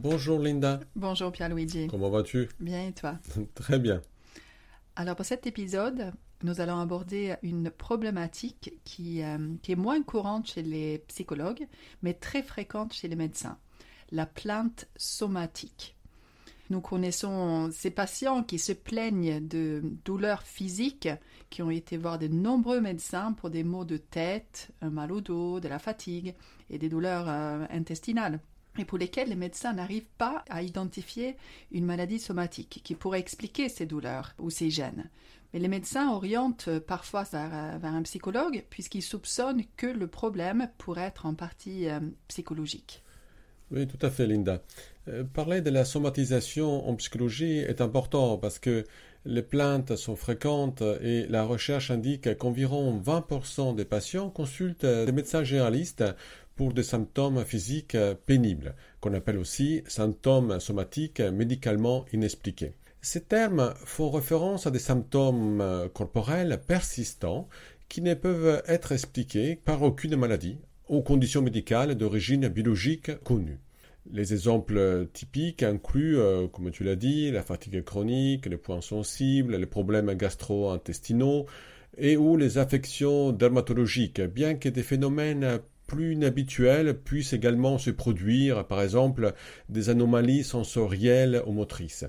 Bonjour Linda. Bonjour Pierre-Luigi. Comment vas-tu? Bien et toi? Très bien. Alors pour cet épisode, nous allons aborder une problématique qui, euh, qui, est moins courante chez les psychologues, mais très fréquente chez les médecins, la plainte somatique. Nous connaissons ces patients qui se plaignent de douleurs physiques, qui ont été voir de nombreux médecins pour des maux de tête, un mal au dos, de la fatigue et des douleurs euh, intestinales et pour lesquels les médecins n'arrivent pas à identifier une maladie somatique qui pourrait expliquer ces douleurs ou ces gènes. Mais les médecins orientent parfois vers, un psychologue puisqu'ils soupçonnent que le problème pourrait être en partie euh, psychologique. Oui, tout à fait, Linda. Euh, parler de la somatisation en psychologie est important parce que les plaintes sont fréquentes et la recherche indique qu'environ 20% des patients consultent des médecins généralistes pour des symptômes physiques pénibles, qu'on appelle aussi symptômes somatiques médicalement inexpliqués. Ces termes font référence à des symptômes corporels persistants qui ne peuvent être expliqués par aucune maladie ou condition médicale d'origine biologique connue. Les exemples typiques incluent, euh, comme tu l'as dit, la fatigue chronique, les points sensibles, les problèmes gastro-intestinaux et ou les affections dermatologiques, bien que des phénomènes plus inhabituels puissent également se produire, par exemple, des anomalies sensorielles ou motrices.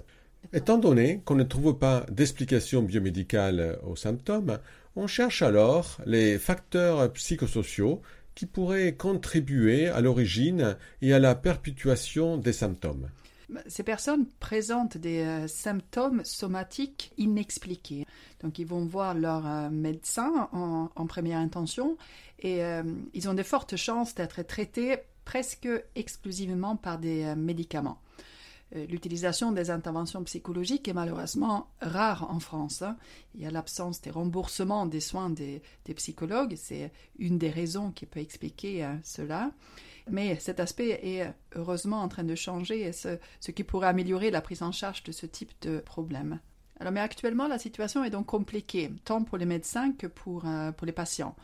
Étant donné qu'on ne trouve pas d'explication biomédicale aux symptômes, on cherche alors les facteurs psychosociaux qui pourraient contribuer à l'origine et à la perpétuation des symptômes. Ces personnes présentent des euh, symptômes somatiques inexpliqués. Donc ils vont voir leur euh, médecin en, première intention et euh, ils ont de fortes chances d'être traités presque exclusivement par des médicaments. L'utilisation des interventions psychologiques est malheureusement rare en France. Hein. Il y a l'absence des remboursements des soins des, psychologues, c'est une des raisons qui peut expliquer cela. Mais cet aspect est heureusement en train de changer, ce, ce qui pourrait améliorer la prise en charge de ce type de problème. Alors, mais actuellement, la situation est donc compliquée, tant pour les médecins que pour, euh, pour les patients.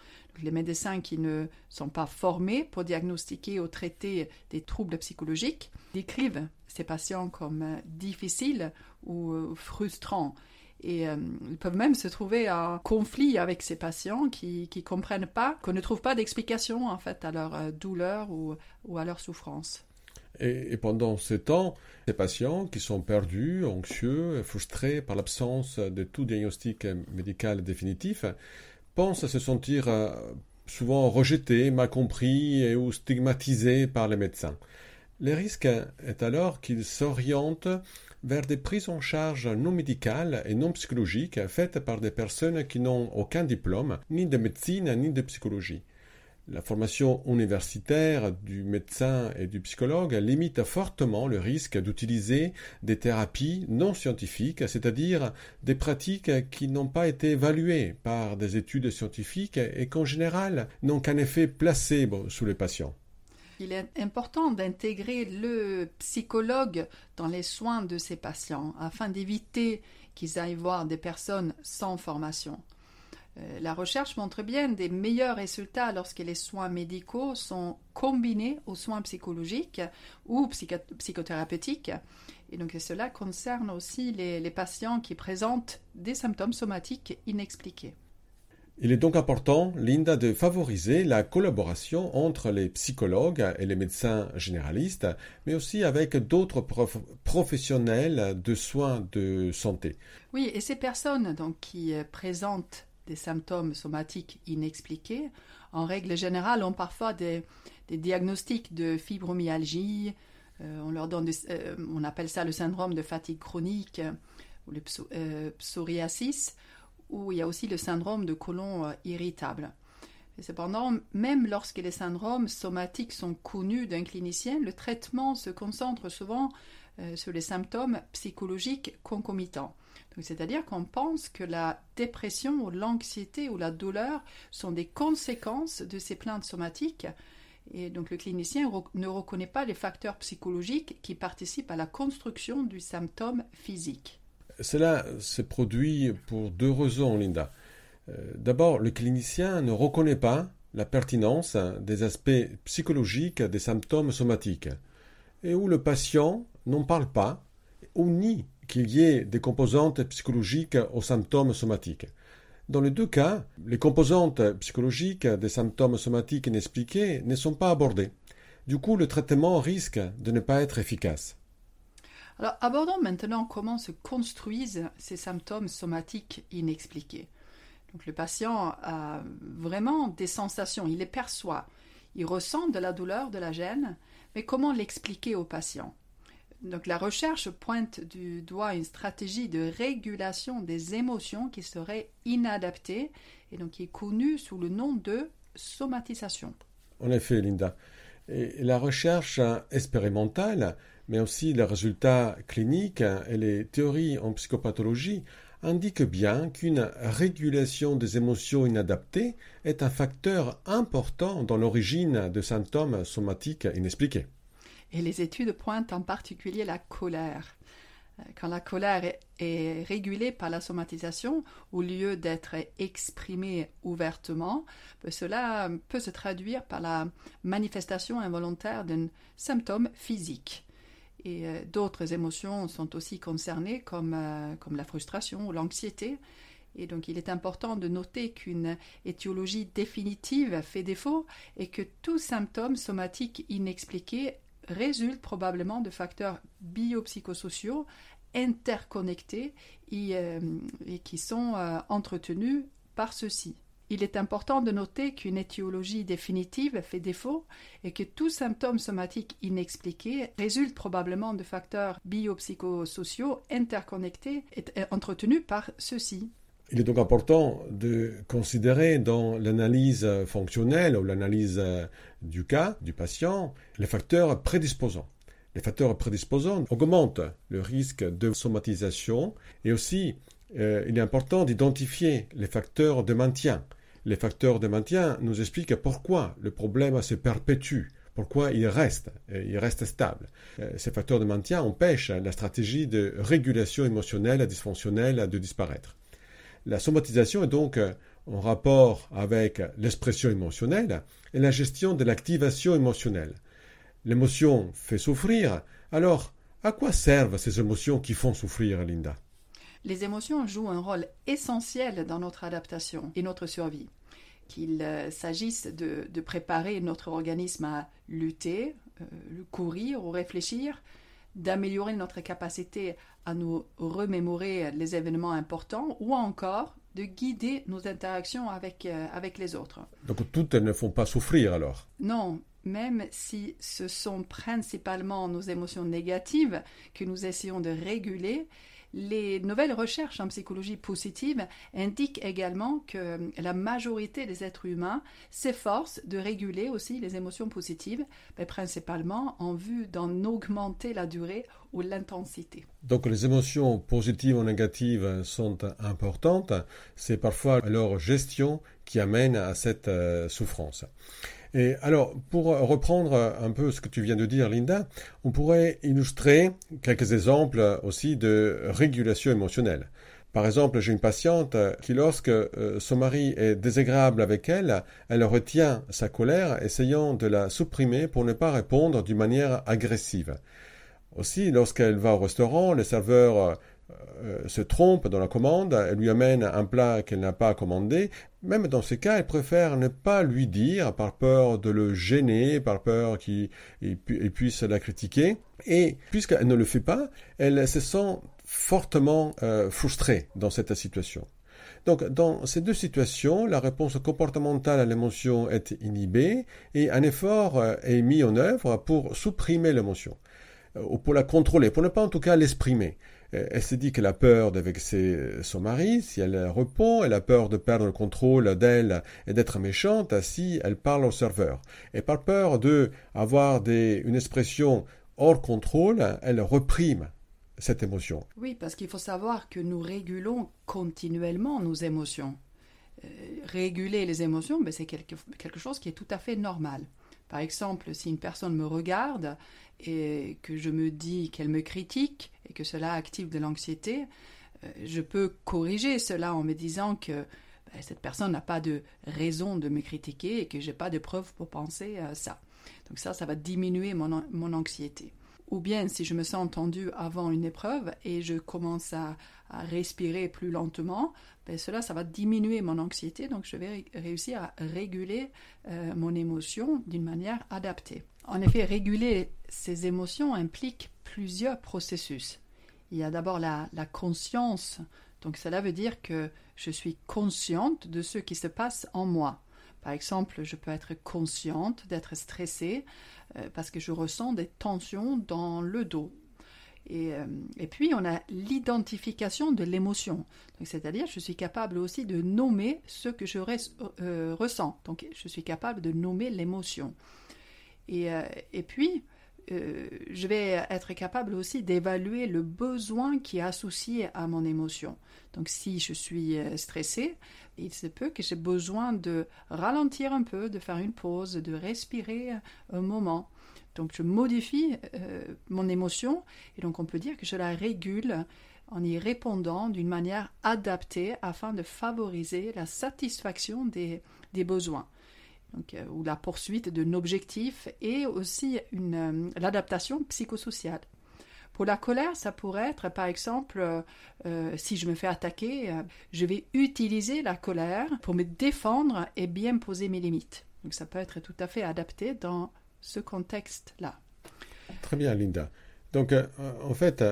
les médecins qui ne sont pas formés pour diagnostiquer ou traiter des troubles psychologiques décrivent ces patients comme euh, difficiles ou euh, frustrants. Et euh, ils peuvent même se trouver en conflit avec ces patients qui ne comprennent pas, qu'on ne trouve pas d'explication en fait à leur euh, douleur ou, à leur souffrance. Et, pendant ce temps, ces patients qui sont perdus, anxieux, frustrés par l'absence de tout diagnostic médical définitif, pensent se sentir euh, souvent rejetés, mal compris ou stigmatisés par les médecins. Le risque est alors qu'ils s'orientent vers des prises en charge non médicales et non psychologiques faites par des personnes qui n'ont aucun diplôme, ni de médecine ni de psychologie. La formation universitaire du médecin et du psychologue limite fortement le risque d'utiliser des thérapies non scientifiques, c'est-à-dire des pratiques qui n'ont pas été évaluées par des études scientifiques et qu'en général n'ont qu'un effet placebo sur les patients. Il est important d'intégrer le psychologue dans les soins de ces patients afin d'éviter qu'ils aillent voir des personnes sans formation. Euh, la recherche montre bien des meilleurs résultats lorsque les soins médicaux sont combinés aux soins psychologiques ou psychothérapeutiques. Et donc cela concerne aussi les patients qui présentent des symptômes somatiques inexpliqués. Il est donc important, Linda, de favoriser la collaboration entre les psychologues et les médecins généralistes, mais aussi avec d'autres professionnels de soins de santé. Oui, et ces personnes donc, qui euh, présentent des symptômes somatiques inexpliqués, en règle générale, ont parfois des, diagnostics de fibromyalgie, euh, on leur donne, euh, on appelle ça le syndrome de fatigue chronique ou le psoriasis où il y a aussi le syndrome de côlon euh, irritable. cependant, même lorsque les syndromes somatiques sont connus d'un clinicien, le traitement se concentre souvent euh, sur les symptômes psychologiques concomitants. C'est-à-dire qu'on pense que la dépression ou l'anxiété ou la douleur sont des conséquences de ces plaintes somatiques. Et donc le clinicien ne reconnaît pas les facteurs psychologiques qui participent à la construction du symptôme physique. Cela se produit pour deux raisons, Linda. Euh, d'abord, le clinicien ne reconnaît pas la pertinence des aspects psychologiques des symptômes somatiques. et où le patient n'en parle pas ou nie qu'il y ait des composantes psychologiques aux symptômes somatiques. Dans les deux cas, les composantes psychologiques des symptômes somatiques inexpliqués ne sont pas abordées. Du coup, le traitement risque de ne pas être efficace. Alors, abordons maintenant comment se construisent ces symptômes somatiques inexpliqués. Donc, le patient a vraiment des sensations, il les perçoit, il ressent de la douleur, de la gêne, mais comment l'expliquer au patient? Donc la recherche pointe du doigt une stratégie de régulation des émotions qui serait inadaptée et donc qui est connue sous le nom de somatisation. En effet, Linda. Et la recherche expérimentale, mais aussi les résultats cliniques et les théories en psychopathologie indiquent bien qu'une régulation des émotions inadaptées est un facteur important dans l'origine de symptômes somatiques inexpliqués. Et les études pointent en particulier la colère. Quand la colère est régulée par la somatisation, au lieu d'être exprimée ouvertement, ben cela peut se traduire par la manifestation involontaire d'un symptôme physique. Et euh, d'autres émotions sont aussi concernées, comme, euh, comme la frustration ou l'anxiété. Et donc il est important de noter qu'une étiologie définitive fait défaut et que tout symptôme somatique inexpliqué résulte probablement de facteurs biopsychosociaux interconnectés et, euh, qui sont entretenus par ceux-ci. Il est important de noter qu'une étiologie définitive fait défaut et que tout symptôme somatique inexpliqué résulte probablement de facteurs biopsychosociaux interconnectés et entretenus par ceux-ci. Il est donc important de considérer dans l'analyse fonctionnelle ou l'analyse du cas du patient les facteurs prédisposants. Les facteurs prédisposants augmentent le risque de somatisation et aussi euh, il est important d'identifier les facteurs de maintien. Les facteurs de maintien nous expliquent pourquoi le problème se perpétue, pourquoi il reste, il reste stable. Euh, ces facteurs de maintien empêchent la stratégie de régulation émotionnelle dysfonctionnelle de disparaître. La somatisation est donc euh, en rapport avec l'expression émotionnelle et la gestion de l'activation émotionnelle. L'émotion fait souffrir, alors à quoi servent ces émotions qui font souffrir, Linda? Les émotions jouent un rôle essentiel dans notre adaptation et notre survie. Qu'il euh, s'agisse de, préparer notre organisme à lutter, euh, courir ou réfléchir, d'améliorer notre capacité à nous remémorer les événements importants ou encore de guider nos interactions avec, euh, avec les autres. Donc toutes elles ne font pas souffrir alors? Non, même si ce sont principalement nos émotions négatives que nous essayons de réguler, les nouvelles recherches en psychologie positive indiquent également que la majorité des êtres humains s'efforcent de réguler aussi les émotions positives, mais principalement en vue d'en augmenter la durée ou l'intensité. Donc les émotions positives ou négatives sont importantes, c'est parfois leur gestion qui amène à cette euh, souffrance. Et alors, pour reprendre un peu ce que tu viens de dire, Linda, on pourrait illustrer quelques exemples aussi de régulation émotionnelle. Par exemple, j'ai une patiente qui, lorsque euh, son mari est désagréable avec elle, elle retient sa colère, essayant de la supprimer pour ne pas répondre d'une manière agressive. Aussi, lorsqu'elle va au restaurant, le serveur euh, se trompe dans la commande, elle lui amène un plat qu'elle n'a pas commandé, même dans ce cas, elle préfère ne pas lui dire par peur de le gêner, par peur qu'il puisse la critiquer. Et puisqu'elle ne le fait pas, elle se sent fortement euh, frustrée dans cette situation. Donc, dans ces deux situations, la réponse comportementale à l'émotion est inhibée et un effort euh, est mis en œuvre pour supprimer l'émotion, ou pour la contrôler, pour ne pas en tout cas l'exprimer. Euh, elle se dit qu'elle a peur de vexer son mari si elle répond, elle a peur de perdre le contrôle d'elle et d'être méchante si elle parle au serveur. Et par peur de avoir une expression hors contrôle, elle reprime cette émotion. Oui, parce qu'il faut savoir que nous régulons continuellement nos émotions. Euh, réguler les émotions, ben, c'est quelque chose qui est tout à fait normal. Par exemple, si une personne me regarde et que je me dis qu'elle me critique et que cela active de l'anxiété, euh, je peux corriger cela en me disant que ben, cette personne n'a pas de raison de me critiquer et que j'ai pas de preuves pour penser à ça. Donc ça, ça va diminuer mon, mon anxiété. ou bien si je me sens tendu avant une épreuve et je commence à, respirer plus lentement, ben cela, ça va diminuer mon anxiété, donc je vais réussir à réguler euh, mon émotion d'une manière adaptée. En effet, réguler ces émotions implique plusieurs processus. Il y a d'abord la, la conscience, donc cela veut dire que je suis consciente de ce qui se passe en moi. Par exemple, je peux être consciente d'être stressée euh, parce que je ressens des tensions dans le dos. Et, euh, puis, on a l'identification de l'émotion. C'est-à-dire, je suis capable aussi de nommer ce que je euh, ressens. Donc, je suis capable de nommer l'émotion. Et, et, puis, je vais être capable aussi d'évaluer le besoin qui est associé à mon émotion. Donc, si je suis stressée, il se peut que j'ai besoin de ralentir un peu, de faire une pause, de respirer un moment. Donc je modifie euh, mon émotion et donc on peut dire que je la régule en y répondant d'une manière adaptée afin de favoriser la satisfaction des, besoins. Euh, ou la poursuite d'un objectif et aussi euh, l'adaptation psychosociale. Pour la colère, ça pourrait être, par exemple, si je me fais attaquer, je vais utiliser la colère pour me défendre et bien poser mes limites. Donc ça peut être tout à fait adapté dans ce contexte-là. Très bien, Linda. Donc, en fait,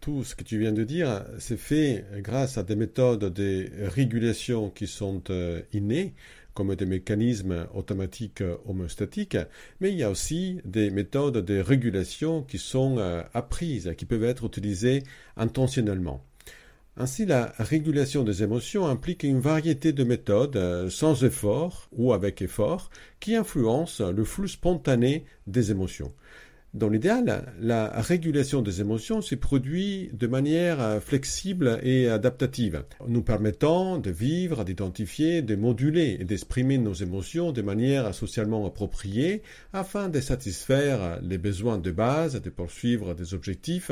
tout ce que tu viens de dire, c'est fait grâce à des méthodes de régulation qui sont innées, comme des mécanismes automatiques homostatiques, mais il y a aussi des méthodes de régulation qui sont euh, apprises, qui peuvent être utilisées intentionnellement. Ainsi, la régulation des émotions implique une variété de méthodes euh, sans effort ou avec effort qui influencent le flux spontané des émotions. Dans l'idéal, la régulation des émotions se produit de manière euh, flexible et adaptative, nous permettant de vivre, d'identifier, de moduler et d'exprimer nos émotions de manière socialement appropriée afin de satisfaire les besoins de base, de poursuivre des objectifs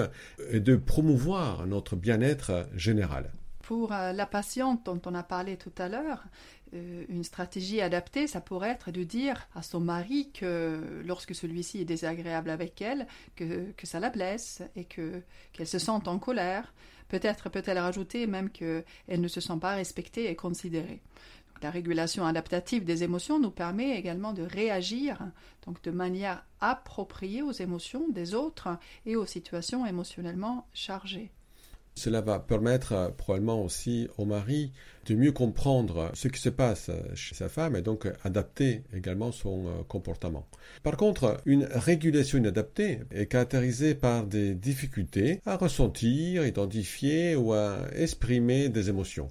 et de promouvoir notre bien-être général. Pour euh, la patiente dont on a parlé tout à l'heure, une stratégie adaptée, ça pourrait être de dire à son mari que lorsque celui-ci est désagréable avec elle, que, ça la blesse et que qu'elle se sente en colère. Peut-être peut-elle rajouter même qu'elle ne se sent pas respectée et considérée. la régulation adaptative des émotions nous permet également de réagir donc de manière appropriée aux émotions des autres et aux situations émotionnellement chargées. Cela va permettre euh, probablement aussi au mari de mieux comprendre ce qui se passe chez sa femme et donc adapter également son euh, comportement. Par contre, une régulation inadaptée est caractérisée par des difficultés à ressentir, identifier ou à exprimer des émotions.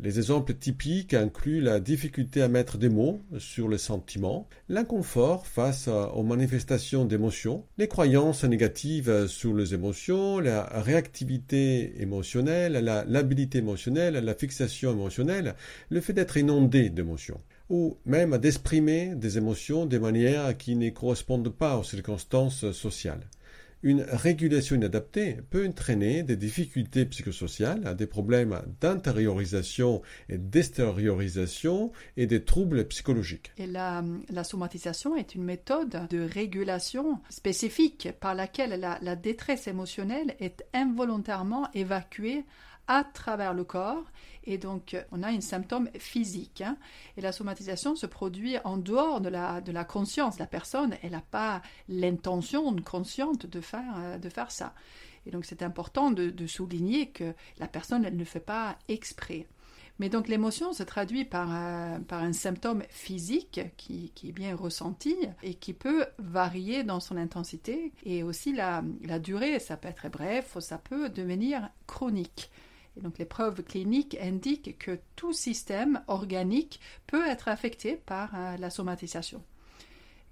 Les exemples typiques incluent la difficulté à mettre des mots sur les sentiments, l'inconfort face aux manifestations d'émotions, les croyances négatives sur les émotions, la réactivité émotionnelle, la labilité émotionnelle, la fixation émotionnelle, le fait d'être inondé d'émotions ou même d'exprimer des émotions de manière qui ne correspondent pas aux circonstances sociales. Une régulation inadaptée peut entraîner des difficultés psychosociales, des problèmes d'intériorisation et d'extériorisation et des troubles psychologiques. Et la, somatisation est une méthode de régulation spécifique par laquelle la détresse émotionnelle est involontairement évacuée à travers le corps et donc, on a un symptôme physique. Hein. et la somatisation se produit en dehors de la, de la conscience. La personne, elle n'a pas l'intention consciente de faire, euh, de faire ça. Et donc, c'est important de, souligner que la personne, elle ne fait pas exprès. Mais donc l'émotion se traduit par, euh, par un symptôme physique qui, qui, est bien ressenti et qui peut varier dans son intensité et aussi la, la durée. Ça peut être bref ça peut devenir chronique donc les preuves cliniques indiquent que tout système organique peut être affecté par euh, la somatisation.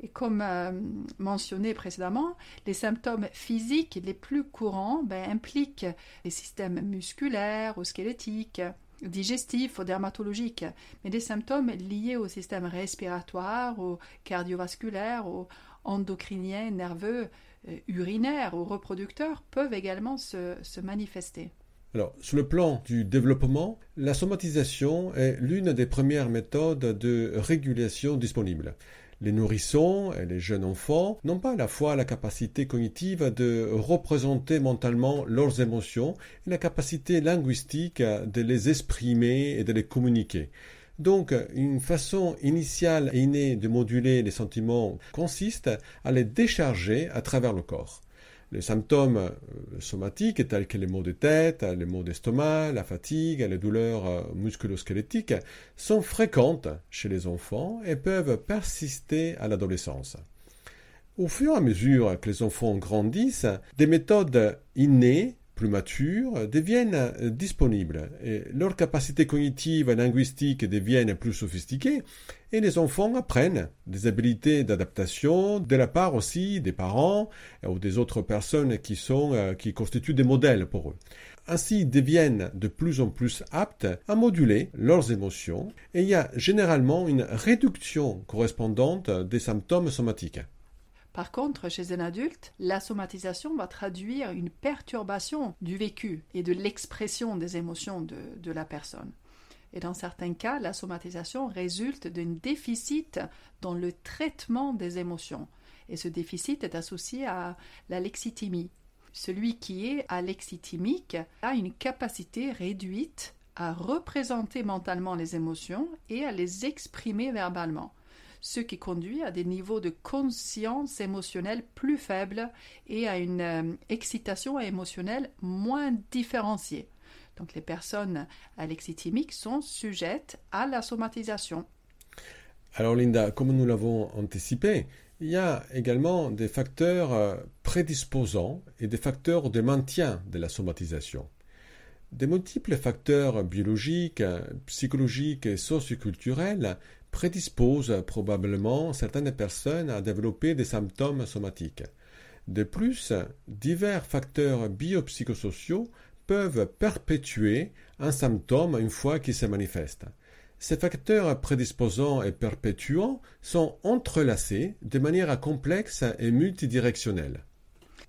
Et comme euh, mentionné précédemment, les symptômes physiques les plus courants ben, impliquent les systèmes musculaires ou squelettiques, digestifs ou dermatologiques, mais des symptômes liés au système respiratoire, ou cardiovasculaire, ou endocrinien, nerveux, euh, urinaire ou reproducteur peuvent également se manifester. Alors, sur le plan du développement, la somatisation est l'une des premières méthodes de régulation disponibles. Les nourrissons et les jeunes enfants n'ont pas à la fois la capacité cognitive de représenter mentalement leurs émotions et la capacité linguistique de les exprimer et de les communiquer. Donc, une façon initiale et innée de moduler les sentiments consiste à les décharger à travers le corps. Les symptômes euh, somatiques, tels que les maux de tête, les maux d'estomac, la fatigue, les douleurs euh, musculosquelettiques, sont fréquentes chez les enfants et peuvent persister à l'adolescence. Au fur et à mesure que les enfants grandissent, des méthodes innées plus matures deviennent disponibles et leurs capacités cognitives et linguistiques deviennent plus sophistiquées et les enfants apprennent des habiletés d'adaptation de la part aussi des parents ou des autres personnes qui sont euh, qui constituent des modèles pour eux. Ainsi ils deviennent de plus en plus aptes à moduler leurs émotions et il y a généralement une réduction correspondante des symptômes somatiques. Par contre, chez un adulte, la somatisation va traduire une perturbation du vécu et de l'expression des émotions de, la personne. Et dans certains cas, la somatisation résulte d'un déficit dans le traitement des émotions. Et ce déficit est associé à la lexitimie. Celui qui est alexithymique a une capacité réduite à représenter mentalement les émotions et à les exprimer verbalement ce qui conduit à des niveaux de conscience émotionnelle plus faibles et à une euh, excitation émotionnelle moins différenciée. Donc les personnes alexithymiques sont sujettes à la somatisation. Alors Linda, comme nous l'avons anticipé, il y a également des facteurs euh, prédisposants et des facteurs de maintien de la somatisation. Des multiples facteurs biologiques, psychologiques et socioculturels prédispose probablement certaines personnes à développer des symptômes somatiques. De plus, divers facteurs biopsychosociaux peuvent perpétuer un symptôme une fois qu'il se manifeste. Ces facteurs prédisposants et perpétuants sont entrelacés de manière complexe et multidirectionnelle.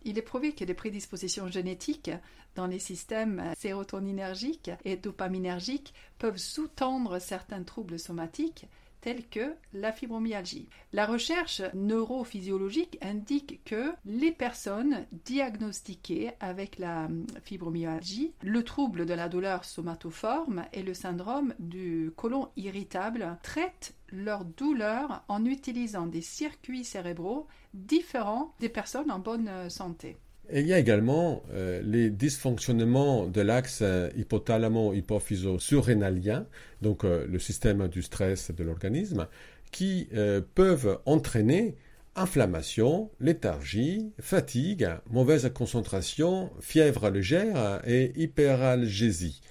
Il est prouvé que des prédispositions génétiques dans les systèmes sérotoninergiques et dopaminergiques peuvent sous-tendre certains troubles somatiques telles que la fibromyalgie. La recherche neurophysiologique indique que les personnes diagnostiquées avec la fibromyalgie, le trouble de la douleur somatoforme et le syndrome du côlon irritable traitent leur douleur en utilisant des circuits cérébraux différents des personnes en bonne santé il y a également euh, les dysfonctionnements de l'axe euh, hypothalamo-hypophyso-surrénalien, donc euh, le système du stress de l'organisme, qui peuvent entraîner inflammation, léthargie, fatigue, mauvaise concentration, fièvre légère et hyperalgésie.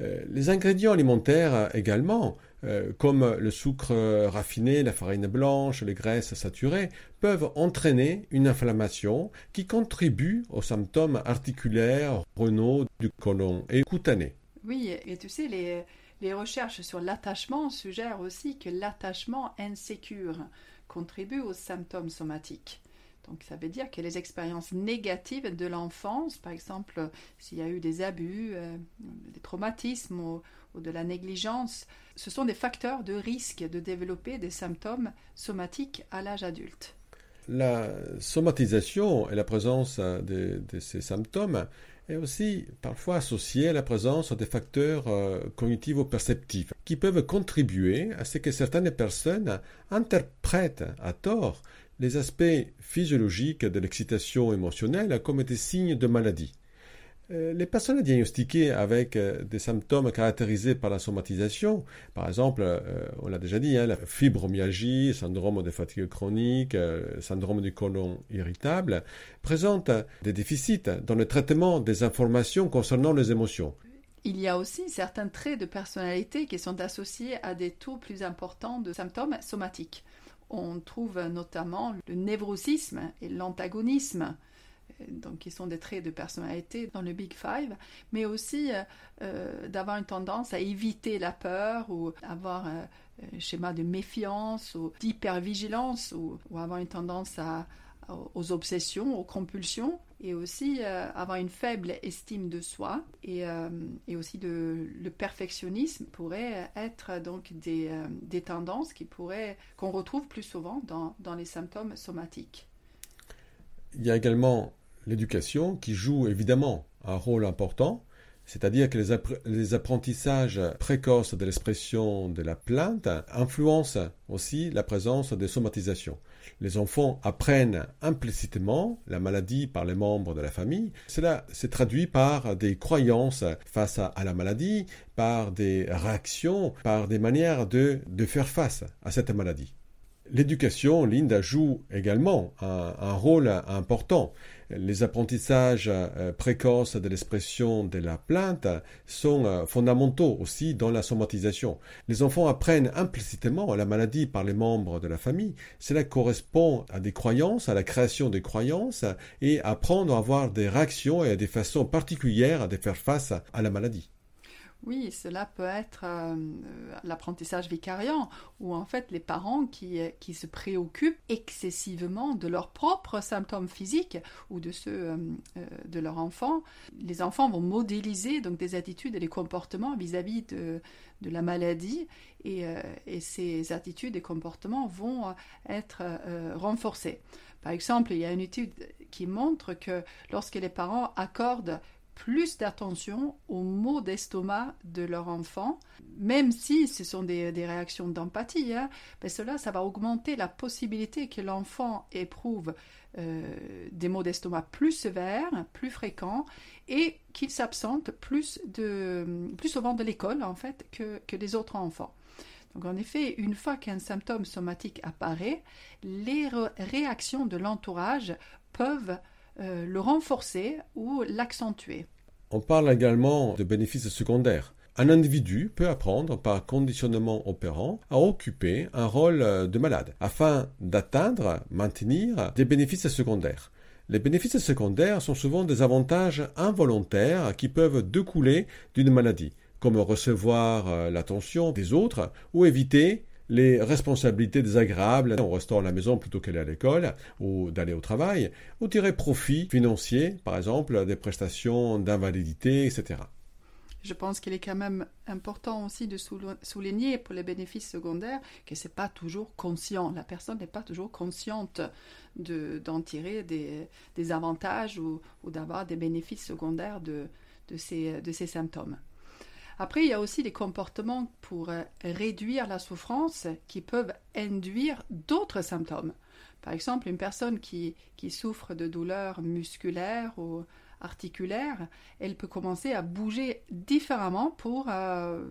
les ingrédients alimentaires également euh, comme le sucre raffiné, la farine blanche, les graisses saturées, peuvent entraîner une inflammation qui contribue aux symptômes articulaires, renaux du côlon et cutanés. Oui, et tu sais, les, recherches sur l'attachement suggèrent aussi que l'attachement insécure contribue aux symptômes somatiques. Donc ça veut dire que les expériences négatives de l'enfance, par exemple s'il y a eu des abus, euh, des traumatismes ou de la négligence, ce sont des facteurs de risque de développer des symptômes somatiques à l'âge adulte. La somatisation et la présence de, ces symptômes est aussi parfois associée à la présence des facteurs euh, cognitivo-perceptifs qui peuvent contribuer à ce que certaines personnes interprètent à tort les aspects physiologiques de l'excitation émotionnelle comme des signes de maladie. Euh, les personnes diagnostiquées avec euh, des symptômes caractérisés par la somatisation, par exemple, euh, on l'a déjà dit, hein, la fibromyalgie, syndrome de fatigue chronique, syndrome du côlon irritable, présentent des déficits dans le traitement des informations concernant les émotions. Il y a aussi certains traits de personnalité qui sont associés à des taux plus importants de symptômes somatiques. On trouve notamment le névrosisme et l'antagonisme, donc qui sont des traits de personnalité dans le Big Five, mais aussi euh, euh, d'avoir une tendance à éviter la peur ou avoir euh, un schéma de méfiance ou d'hypervigilance ou, ou avoir une tendance aux obsessions, aux compulsions et aussi avoir une faible estime de soi et, et aussi de, le perfectionnisme pourrait être donc des, des tendances qui pourraient qu'on retrouve plus souvent dans, dans les symptômes somatiques. Il y a également l'éducation qui joue évidemment un rôle important, c'est-à-dire que les, apprentissages précoces de l'expression de la plainte influencent aussi la présence des somatisations. Les enfants apprennent implicitement la maladie par les membres de la famille. Cela se traduit par des croyances face à, la maladie, par des réactions, par des manières de faire face à cette maladie. L'éducation, Linda, joue également un, rôle important. Les apprentissages euh, précoces de l'expression de la plainte sont euh, fondamentaux aussi dans la somatisation. Les enfants apprennent implicitement la maladie par les membres de la famille. Cela correspond à des croyances, à la création des croyances et apprendre à avoir des réactions et à des façons particulières de faire face à la maladie. Oui, cela peut être euh, l'apprentissage vicariant, où en fait les parents qui, qui, se préoccupent excessivement de leurs propres symptômes physiques ou de ceux euh, euh, de leur enfant. Les enfants vont modéliser donc des attitudes et des comportements vis-à-vis de, de, la maladie, et, et, ces attitudes et comportements vont être renforcés. Par exemple, il y a une étude qui montre que lorsque les parents accordent plus d'attention aux maux d'estomac de leur enfant, même si ce sont des, réactions d'empathie. Hein, ben cela, ça va augmenter la possibilité que l'enfant éprouve euh, des maux d'estomac plus sévères, plus fréquents, et qu'il s'absente plus, plus souvent de l'école en fait que, que les autres enfants. Donc en effet, une fois qu'un symptôme somatique apparaît, les réactions de l'entourage peuvent euh, le renforcer ou l'accentuer. On parle également de bénéfices secondaires. Un individu peut apprendre par conditionnement opérant à occuper un rôle de malade afin d'atteindre, maintenir des bénéfices secondaires. Les bénéfices secondaires sont souvent des avantages involontaires qui peuvent découler d'une maladie, comme recevoir euh, l'attention des autres ou éviter les responsabilités désagréables en restant à la maison plutôt qu'aller à l'école ou d'aller au travail, ou tirer profit financier, par exemple, des prestations d'invalidité, etc. Je pense qu'il est quand même important aussi de souligner pour les bénéfices secondaires que c'est pas toujours conscient. La personne n'est pas toujours consciente d'en tirer des, avantages ou, d'avoir des bénéfices secondaires de ces symptômes. Après, il y a aussi des comportements pour euh, réduire la souffrance qui peuvent induire d'autres symptômes. Par exemple, une personne qui, souffre de douleurs musculaires ou articulaires, elle peut commencer à bouger différemment pour, euh,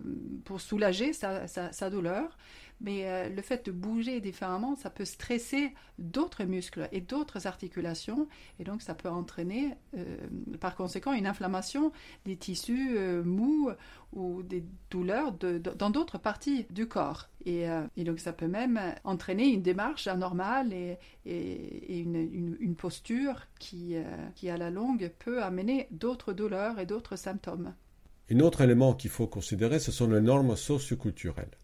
soulager sa douleur mais euh, le fait de bouger différemment, ça peut stresser d'autres muscles et d'autres articulations, et donc ça peut entraîner euh, par conséquent une inflammation des tissus euh, mous ou des douleurs dans d'autres parties du corps. Et, donc ça peut même entraîner une démarche anormale et, une, posture qui, qui, à la longue, peut amener d'autres douleurs et d'autres symptômes. Un autre élément qu'il faut considérer, ce sont les normes socioculturelles.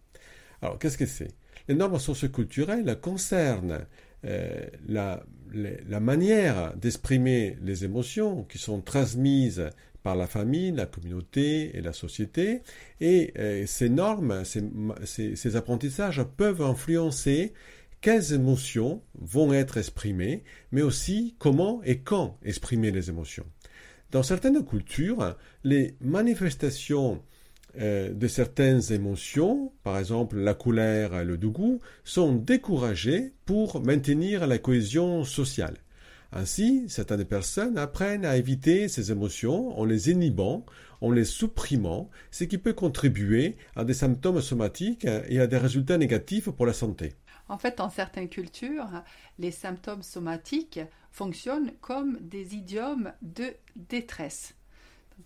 Alors, qu'est-ce que c'est? Les normes socioculturelles concernent euh, la, manière d'exprimer les émotions qui sont transmises par la famille, la communauté et la société. Et euh, ces normes, ces, apprentissages peuvent influencer quelles émotions vont être exprimées, mais aussi comment et quand exprimer les émotions. Dans certaines cultures, les manifestations euh, de certaines émotions, par exemple la colère et le dégoût, sont découragées pour maintenir la cohésion sociale. Ainsi, certaines personnes apprennent à éviter ces émotions en les inhibant, en les supprimant, ce qui peut contribuer à des symptômes somatiques et à des résultats négatifs pour la santé. En fait, dans certaines cultures, les symptômes somatiques fonctionnent comme des idiomes de détresse.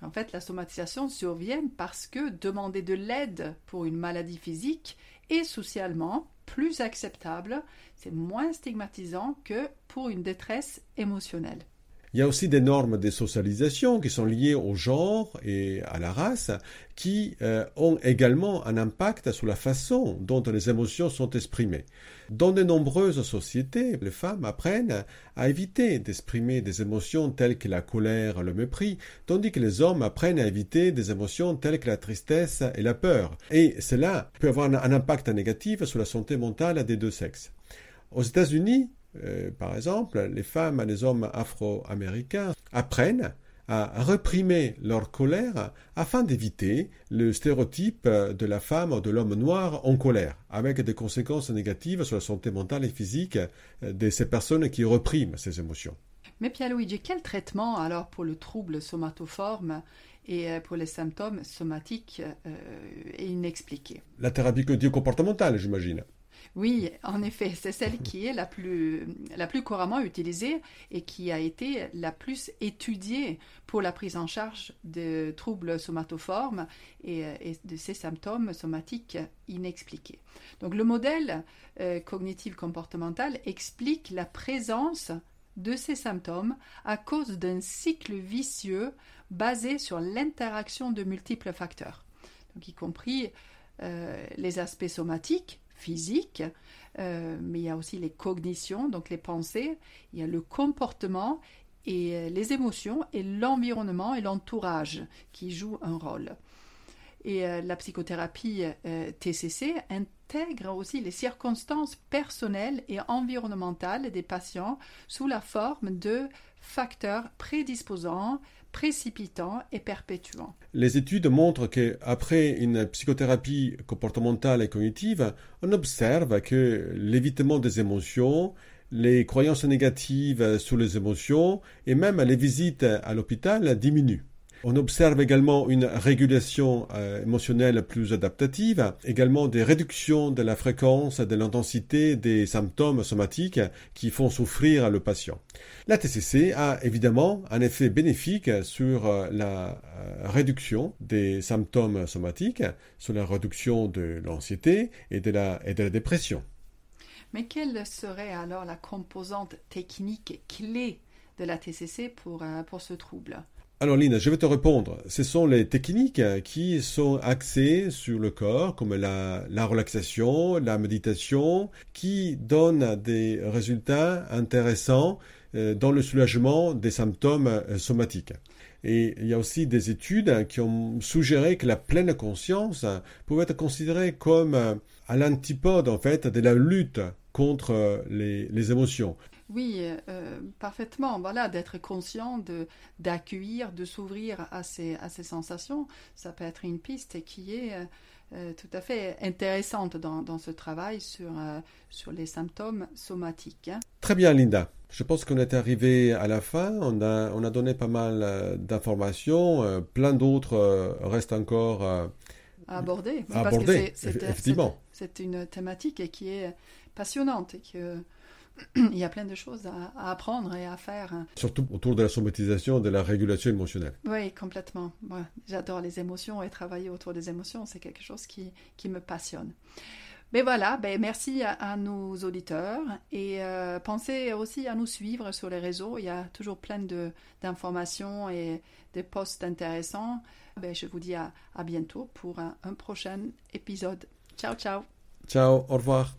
En fait, la somatisation survient parce que demander de l'aide pour une maladie physique est socialement plus acceptable, c'est moins stigmatisant que pour une détresse émotionnelle. Il y a aussi des normes de socialisation qui sont liées au genre et à la race, qui euh, ont également un impact sur la façon dont les émotions sont exprimées. Dans de nombreuses sociétés, les femmes apprennent à éviter d'exprimer des émotions telles que la colère, le mépris, tandis que les hommes apprennent à éviter des émotions telles que la tristesse et la peur. Et cela peut avoir un impact négatif sur la santé mentale des deux sexes. Aux États-Unis, euh, par exemple, les femmes et les hommes afro-américains apprennent à réprimer leur colère afin d'éviter le stéréotype de la femme ou de l'homme noir en colère, avec des conséquences négatives sur la santé mentale et physique de ces personnes qui repriment ces émotions. Mais Pierre-Luigi, quel traitement alors pour le trouble somatoforme et euh, pour les symptômes somatiques euh, inexpliqués La thérapie comportementale, j'imagine. Oui, en effet, c'est celle qui est la plus, couramment utilisée et qui a été la plus étudiée pour la prise en charge de troubles somatoformes et, de ces symptômes somatiques inexpliqués. Donc le modèle euh, cognitif comportemental explique la présence de ces symptômes à cause d'un cycle vicieux basé sur l'interaction de multiples facteurs, y compris euh, les aspects somatiques, physique, euh, mais il y a aussi les cognitions, donc les pensées, il y a le comportement et euh, les émotions et l'environnement et l'entourage qui jouent un rôle. Et euh, la psychothérapie TCC intègre aussi les circonstances personnelles et environnementales des patients sous la forme de facteurs prédisposants, précipitant et perpétuant. Les études montrent qu'après une psychothérapie comportementale et cognitive, on observe que l'évitement des émotions, les croyances négatives sur les émotions et même les visites à l'hôpital diminuent. On observe également une régulation euh, émotionnelle plus adaptative, également des réductions de la fréquence de l'intensité des symptômes somatiques qui font souffrir le patient. La TCC a évidemment un effet bénéfique sur euh, la euh, réduction des symptômes somatiques, sur la réduction de l'anxiété et, de la, et de la dépression. Mais quelle serait alors la composante technique clé de la TCC pour, pour ce trouble? Alors Lina, je vais te répondre. Ce sont les techniques qui sont axées sur le corps, comme la, relaxation, la méditation, qui donnent des résultats intéressants euh, dans le soulagement des symptômes euh, somatiques. Et il y a aussi des études qui ont suggéré que la pleine conscience pouvait être considérée comme euh, à l'antipode en fait de la lutte contre les émotions. Oui, euh, parfaitement. Voilà, d'être conscient, de d'accueillir, de s'ouvrir à ces, à ces sensations, ça peut être une piste qui est euh, euh, tout à fait intéressante dans, dans ce travail sur, sur les symptômes somatiques. Hein. Très bien, Linda. Je pense qu'on est arrivé à la fin. On a, on a donné pas mal d'informations. plein d'autres restent encore à aborder. Aborder, effectivement. C'est une thématique qui est passionnante et que il y a plein de choses à, apprendre et à faire. Surtout autour de la somatisation, de la régulation émotionnelle. Oui, complètement. J'adore les émotions et travailler autour des émotions, c'est quelque chose qui, qui, me passionne. Mais voilà, ben merci à, nos auditeurs et euh, pensez aussi à nous suivre sur les réseaux. Il y a toujours plein d'informations et de posts intéressants. Ben, je vous dis à, à bientôt pour un prochain épisode. Ciao, ciao. Ciao, au revoir.